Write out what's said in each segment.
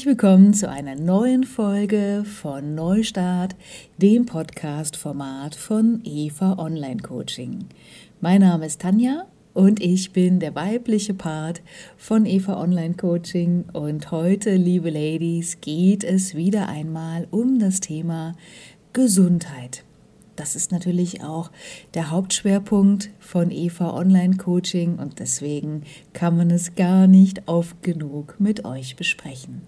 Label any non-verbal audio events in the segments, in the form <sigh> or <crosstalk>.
Herzlich willkommen zu einer neuen Folge von Neustart, dem Podcast-Format von Eva Online Coaching. Mein Name ist Tanja und ich bin der weibliche Part von Eva Online Coaching und heute, liebe Ladies, geht es wieder einmal um das Thema Gesundheit. Das ist natürlich auch der Hauptschwerpunkt von Eva Online Coaching und deswegen kann man es gar nicht oft genug mit euch besprechen.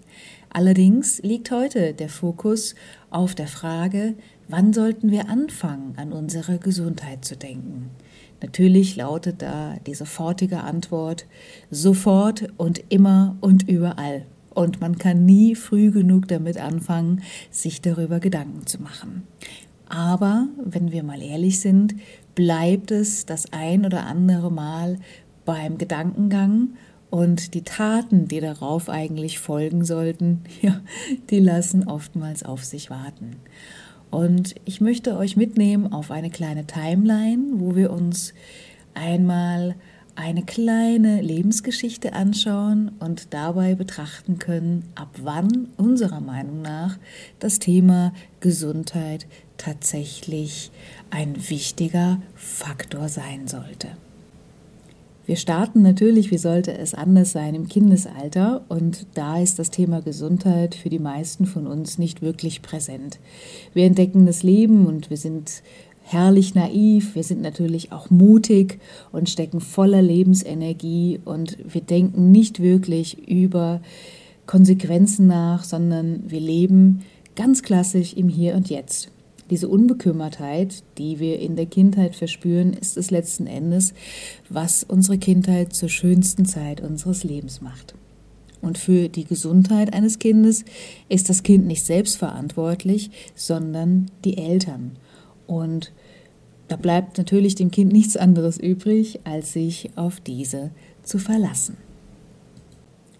Allerdings liegt heute der Fokus auf der Frage, wann sollten wir anfangen, an unsere Gesundheit zu denken. Natürlich lautet da die sofortige Antwort sofort und immer und überall. Und man kann nie früh genug damit anfangen, sich darüber Gedanken zu machen. Aber wenn wir mal ehrlich sind, bleibt es das ein oder andere Mal beim Gedankengang und die Taten, die darauf eigentlich folgen sollten, <laughs> ja, die lassen oftmals auf sich warten. Und ich möchte euch mitnehmen auf eine kleine Timeline, wo wir uns einmal eine kleine Lebensgeschichte anschauen und dabei betrachten können, ab wann unserer Meinung nach das Thema Gesundheit tatsächlich ein wichtiger Faktor sein sollte. Wir starten natürlich, wie sollte es anders sein, im Kindesalter und da ist das Thema Gesundheit für die meisten von uns nicht wirklich präsent. Wir entdecken das Leben und wir sind herrlich naiv, wir sind natürlich auch mutig und stecken voller Lebensenergie und wir denken nicht wirklich über Konsequenzen nach, sondern wir leben ganz klassisch im Hier und Jetzt. Diese Unbekümmertheit, die wir in der Kindheit verspüren, ist es letzten Endes, was unsere Kindheit zur schönsten Zeit unseres Lebens macht. Und für die Gesundheit eines Kindes ist das Kind nicht selbst verantwortlich, sondern die Eltern. Und da bleibt natürlich dem Kind nichts anderes übrig, als sich auf diese zu verlassen.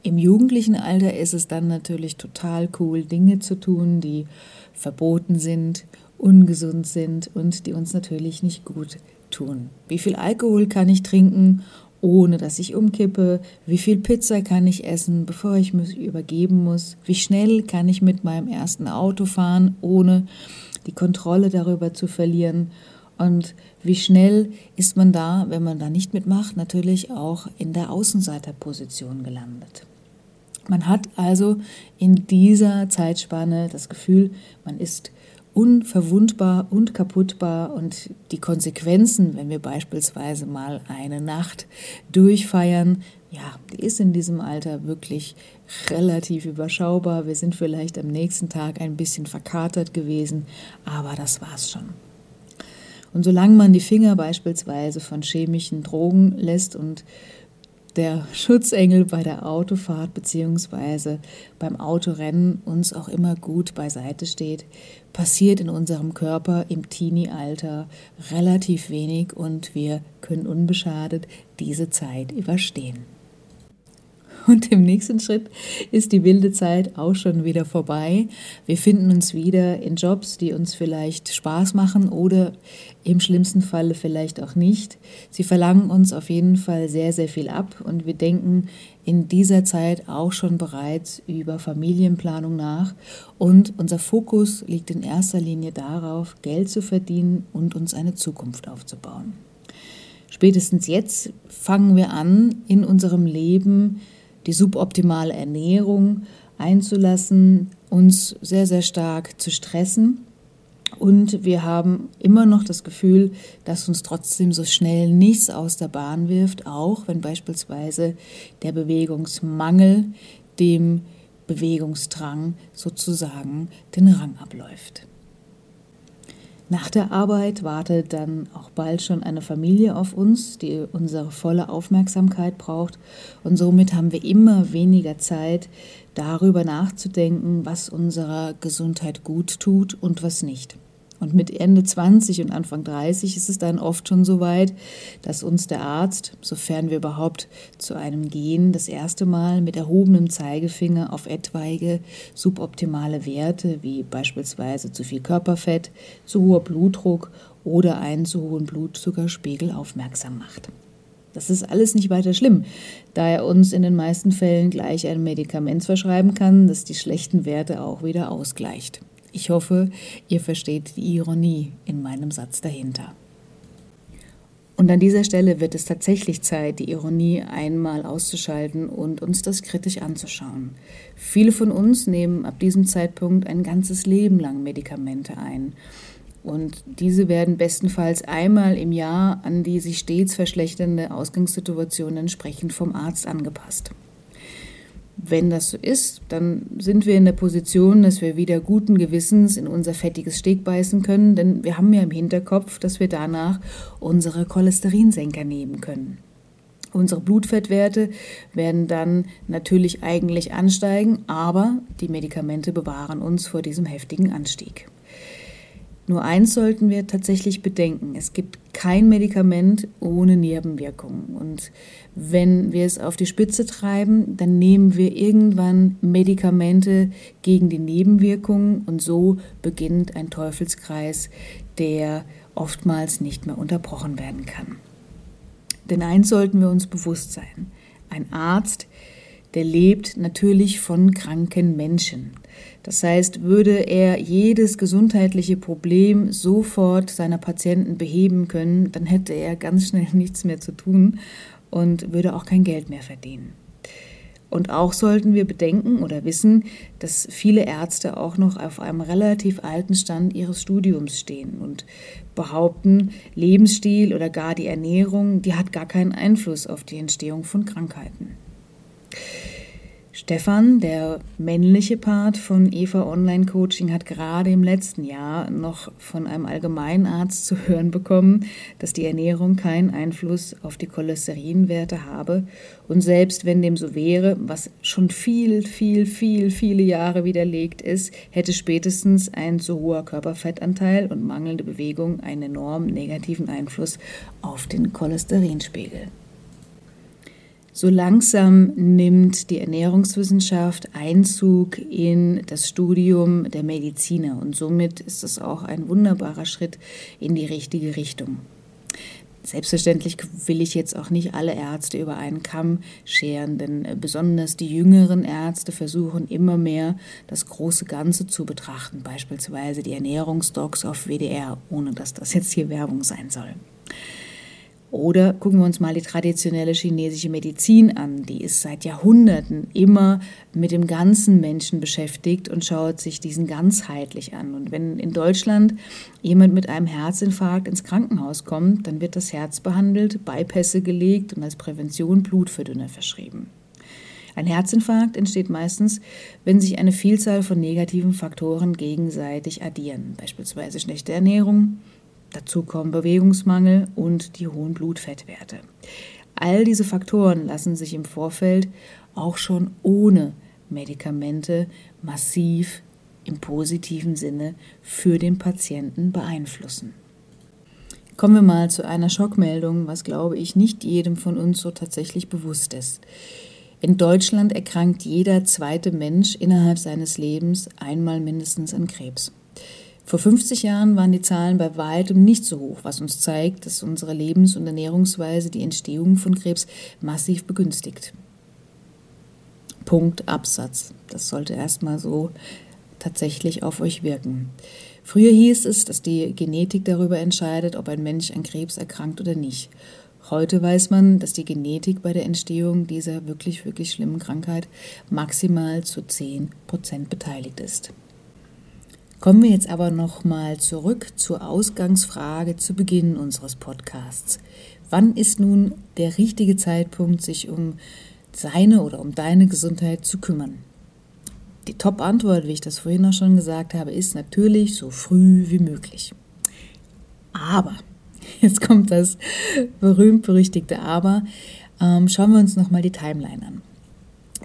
Im jugendlichen Alter ist es dann natürlich total cool, Dinge zu tun, die verboten sind, ungesund sind und die uns natürlich nicht gut tun. Wie viel Alkohol kann ich trinken, ohne dass ich umkippe? Wie viel Pizza kann ich essen, bevor ich mich übergeben muss? Wie schnell kann ich mit meinem ersten Auto fahren, ohne die Kontrolle darüber zu verlieren. Und wie schnell ist man da, wenn man da nicht mitmacht, natürlich auch in der Außenseiterposition gelandet. Man hat also in dieser Zeitspanne das Gefühl, man ist unverwundbar und kaputtbar und die Konsequenzen, wenn wir beispielsweise mal eine Nacht durchfeiern, ja, die ist in diesem Alter wirklich relativ überschaubar. Wir sind vielleicht am nächsten Tag ein bisschen verkatert gewesen, aber das war's schon. Und solange man die Finger beispielsweise von chemischen Drogen lässt und der Schutzengel bei der Autofahrt bzw. beim Autorennen uns auch immer gut beiseite steht, passiert in unserem Körper im Teenie-Alter relativ wenig und wir können unbeschadet diese Zeit überstehen. Und im nächsten Schritt ist die wilde Zeit auch schon wieder vorbei. Wir finden uns wieder in Jobs, die uns vielleicht Spaß machen oder im schlimmsten Falle vielleicht auch nicht. Sie verlangen uns auf jeden Fall sehr, sehr viel ab und wir denken in dieser Zeit auch schon bereits über Familienplanung nach und unser Fokus liegt in erster Linie darauf, Geld zu verdienen und uns eine Zukunft aufzubauen. Spätestens jetzt fangen wir an, in unserem Leben die suboptimale Ernährung einzulassen, uns sehr, sehr stark zu stressen. Und wir haben immer noch das Gefühl, dass uns trotzdem so schnell nichts aus der Bahn wirft, auch wenn beispielsweise der Bewegungsmangel dem Bewegungsdrang sozusagen den Rang abläuft. Nach der Arbeit wartet dann auch bald schon eine Familie auf uns, die unsere volle Aufmerksamkeit braucht. Und somit haben wir immer weniger Zeit, darüber nachzudenken, was unserer Gesundheit gut tut und was nicht. Und mit Ende 20 und Anfang 30 ist es dann oft schon so weit, dass uns der Arzt, sofern wir überhaupt zu einem gehen, das erste Mal mit erhobenem Zeigefinger auf etwaige suboptimale Werte wie beispielsweise zu viel Körperfett, zu hoher Blutdruck oder einen zu hohen Blutzuckerspiegel aufmerksam macht. Das ist alles nicht weiter schlimm, da er uns in den meisten Fällen gleich ein Medikament verschreiben kann, das die schlechten Werte auch wieder ausgleicht. Ich hoffe, ihr versteht die Ironie in meinem Satz dahinter. Und an dieser Stelle wird es tatsächlich Zeit, die Ironie einmal auszuschalten und uns das kritisch anzuschauen. Viele von uns nehmen ab diesem Zeitpunkt ein ganzes Leben lang Medikamente ein und diese werden bestenfalls einmal im Jahr an die sich stets verschlechternde Ausgangssituation entsprechend vom Arzt angepasst. Wenn das so ist, dann sind wir in der Position, dass wir wieder guten Gewissens in unser fettiges Steg beißen können, denn wir haben ja im Hinterkopf, dass wir danach unsere Cholesterinsenker nehmen können. Unsere Blutfettwerte werden dann natürlich eigentlich ansteigen, aber die Medikamente bewahren uns vor diesem heftigen Anstieg. Nur eins sollten wir tatsächlich bedenken. Es gibt kein Medikament ohne Nebenwirkungen. Und wenn wir es auf die Spitze treiben, dann nehmen wir irgendwann Medikamente gegen die Nebenwirkungen und so beginnt ein Teufelskreis, der oftmals nicht mehr unterbrochen werden kann. Denn eins sollten wir uns bewusst sein. Ein Arzt, der lebt natürlich von kranken Menschen. Das heißt, würde er jedes gesundheitliche Problem sofort seiner Patienten beheben können, dann hätte er ganz schnell <laughs> nichts mehr zu tun und würde auch kein Geld mehr verdienen. Und auch sollten wir bedenken oder wissen, dass viele Ärzte auch noch auf einem relativ alten Stand ihres Studiums stehen und behaupten, Lebensstil oder gar die Ernährung, die hat gar keinen Einfluss auf die Entstehung von Krankheiten. Stefan, der männliche Part von Eva Online Coaching, hat gerade im letzten Jahr noch von einem Allgemeinarzt zu hören bekommen, dass die Ernährung keinen Einfluss auf die Cholesterinwerte habe. Und selbst wenn dem so wäre, was schon viel, viel, viel, viele Jahre widerlegt ist, hätte spätestens ein zu hoher Körperfettanteil und mangelnde Bewegung einen enorm negativen Einfluss auf den Cholesterinspiegel. So langsam nimmt die Ernährungswissenschaft Einzug in das Studium der Mediziner und somit ist es auch ein wunderbarer Schritt in die richtige Richtung. Selbstverständlich will ich jetzt auch nicht alle Ärzte über einen Kamm scheren, denn besonders die jüngeren Ärzte versuchen immer mehr das große Ganze zu betrachten, beispielsweise die Ernährungsdocs auf WDR, ohne dass das jetzt hier Werbung sein soll. Oder gucken wir uns mal die traditionelle chinesische Medizin an. Die ist seit Jahrhunderten immer mit dem ganzen Menschen beschäftigt und schaut sich diesen ganzheitlich an. Und wenn in Deutschland jemand mit einem Herzinfarkt ins Krankenhaus kommt, dann wird das Herz behandelt, Bypässe gelegt und als Prävention Blutverdünner verschrieben. Ein Herzinfarkt entsteht meistens, wenn sich eine Vielzahl von negativen Faktoren gegenseitig addieren, beispielsweise schlechte Ernährung, Dazu kommen Bewegungsmangel und die hohen Blutfettwerte. All diese Faktoren lassen sich im Vorfeld auch schon ohne Medikamente massiv im positiven Sinne für den Patienten beeinflussen. Kommen wir mal zu einer Schockmeldung, was glaube ich nicht jedem von uns so tatsächlich bewusst ist. In Deutschland erkrankt jeder zweite Mensch innerhalb seines Lebens einmal mindestens an Krebs. Vor 50 Jahren waren die Zahlen bei weitem nicht so hoch, was uns zeigt, dass unsere Lebens- und Ernährungsweise die Entstehung von Krebs massiv begünstigt. Punkt Absatz. Das sollte erstmal so tatsächlich auf euch wirken. Früher hieß es, dass die Genetik darüber entscheidet, ob ein Mensch an Krebs erkrankt oder nicht. Heute weiß man, dass die Genetik bei der Entstehung dieser wirklich, wirklich schlimmen Krankheit maximal zu 10 Prozent beteiligt ist. Kommen wir jetzt aber noch mal zurück zur Ausgangsfrage zu Beginn unseres Podcasts. Wann ist nun der richtige Zeitpunkt, sich um seine oder um deine Gesundheit zu kümmern? Die Top-Antwort, wie ich das vorhin auch schon gesagt habe, ist natürlich so früh wie möglich. Aber, <laughs> jetzt kommt das berühmt-berüchtigte Aber, ähm, schauen wir uns nochmal die Timeline an.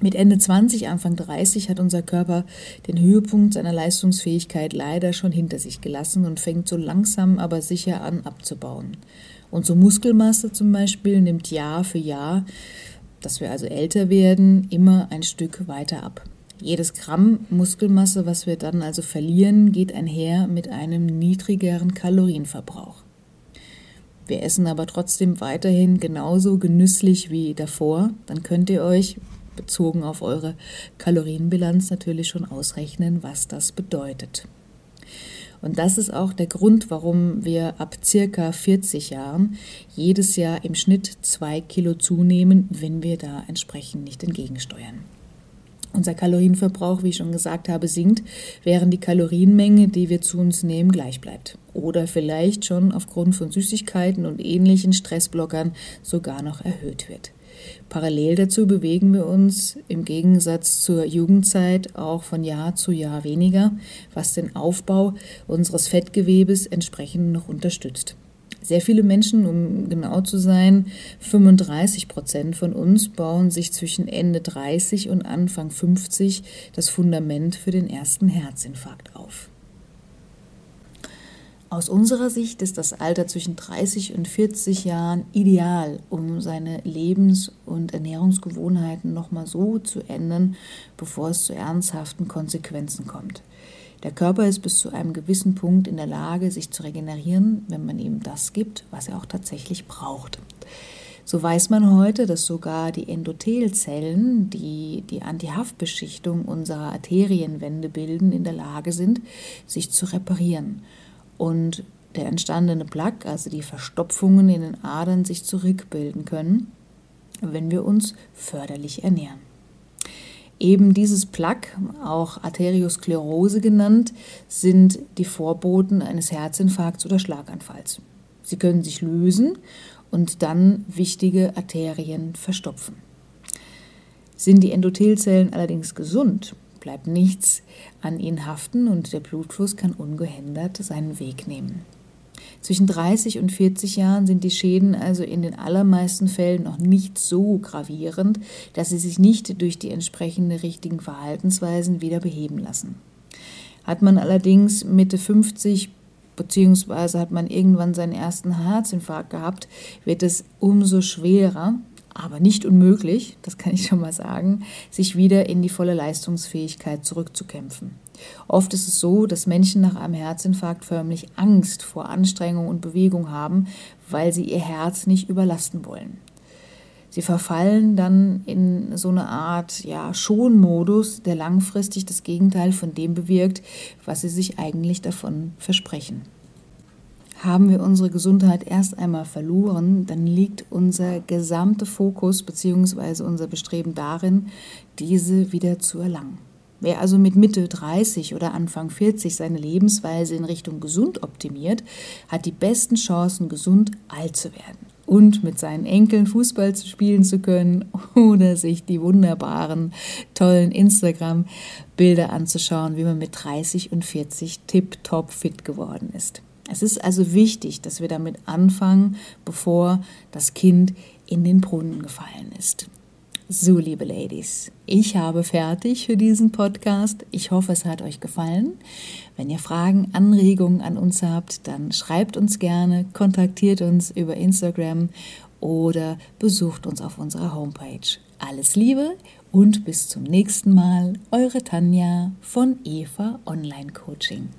Mit Ende 20, Anfang 30 hat unser Körper den Höhepunkt seiner Leistungsfähigkeit leider schon hinter sich gelassen und fängt so langsam aber sicher an abzubauen. Unsere Muskelmasse zum Beispiel nimmt Jahr für Jahr, dass wir also älter werden, immer ein Stück weiter ab. Jedes Gramm Muskelmasse, was wir dann also verlieren, geht einher mit einem niedrigeren Kalorienverbrauch. Wir essen aber trotzdem weiterhin genauso genüsslich wie davor. Dann könnt ihr euch bezogen auf eure Kalorienbilanz natürlich schon ausrechnen, was das bedeutet. Und das ist auch der Grund, warum wir ab circa 40 Jahren jedes Jahr im Schnitt zwei Kilo zunehmen, wenn wir da entsprechend nicht entgegensteuern. Unser Kalorienverbrauch, wie ich schon gesagt habe, sinkt, während die Kalorienmenge, die wir zu uns nehmen, gleich bleibt. Oder vielleicht schon aufgrund von Süßigkeiten und ähnlichen Stressblockern sogar noch erhöht wird. Parallel dazu bewegen wir uns im Gegensatz zur Jugendzeit auch von Jahr zu Jahr weniger, was den Aufbau unseres Fettgewebes entsprechend noch unterstützt. Sehr viele Menschen, um genau zu sein, 35 Prozent von uns bauen sich zwischen Ende 30 und Anfang 50 das Fundament für den ersten Herzinfarkt auf. Aus unserer Sicht ist das Alter zwischen 30 und 40 Jahren ideal, um seine Lebens- und Ernährungsgewohnheiten nochmal so zu ändern, bevor es zu ernsthaften Konsequenzen kommt. Der Körper ist bis zu einem gewissen Punkt in der Lage, sich zu regenerieren, wenn man ihm das gibt, was er auch tatsächlich braucht. So weiß man heute, dass sogar die Endothelzellen, die die Antihaftbeschichtung unserer Arterienwände bilden, in der Lage sind, sich zu reparieren und der entstandene Plaque, also die Verstopfungen in den Adern, sich zurückbilden können, wenn wir uns förderlich ernähren. Eben dieses Plaque, auch Arteriosklerose genannt, sind die Vorboten eines Herzinfarkts oder Schlaganfalls. Sie können sich lösen und dann wichtige Arterien verstopfen. Sind die Endothelzellen allerdings gesund, bleibt nichts an ihnen haften und der Blutfluss kann ungehindert seinen Weg nehmen. Zwischen 30 und 40 Jahren sind die Schäden also in den allermeisten Fällen noch nicht so gravierend, dass sie sich nicht durch die entsprechenden richtigen Verhaltensweisen wieder beheben lassen. Hat man allerdings Mitte 50 beziehungsweise hat man irgendwann seinen ersten Herzinfarkt gehabt, wird es umso schwerer, aber nicht unmöglich, das kann ich schon mal sagen, sich wieder in die volle Leistungsfähigkeit zurückzukämpfen. Oft ist es so, dass Menschen nach einem Herzinfarkt förmlich Angst vor Anstrengung und Bewegung haben, weil sie ihr Herz nicht überlasten wollen. Sie verfallen dann in so eine Art ja, Schonmodus, der langfristig das Gegenteil von dem bewirkt, was sie sich eigentlich davon versprechen. Haben wir unsere Gesundheit erst einmal verloren, dann liegt unser gesamter Fokus bzw. unser Bestreben darin, diese wieder zu erlangen. Wer also mit Mitte 30 oder Anfang 40 seine Lebensweise in Richtung gesund optimiert, hat die besten Chancen, gesund alt zu werden und mit seinen Enkeln Fußball spielen zu können <laughs> oder sich die wunderbaren, tollen Instagram-Bilder anzuschauen, wie man mit 30 und 40 tipptopp fit geworden ist. Es ist also wichtig, dass wir damit anfangen, bevor das Kind in den Brunnen gefallen ist. So, liebe Ladies, ich habe fertig für diesen Podcast. Ich hoffe, es hat euch gefallen. Wenn ihr Fragen, Anregungen an uns habt, dann schreibt uns gerne, kontaktiert uns über Instagram oder besucht uns auf unserer Homepage. Alles Liebe und bis zum nächsten Mal, eure Tanja von Eva Online Coaching.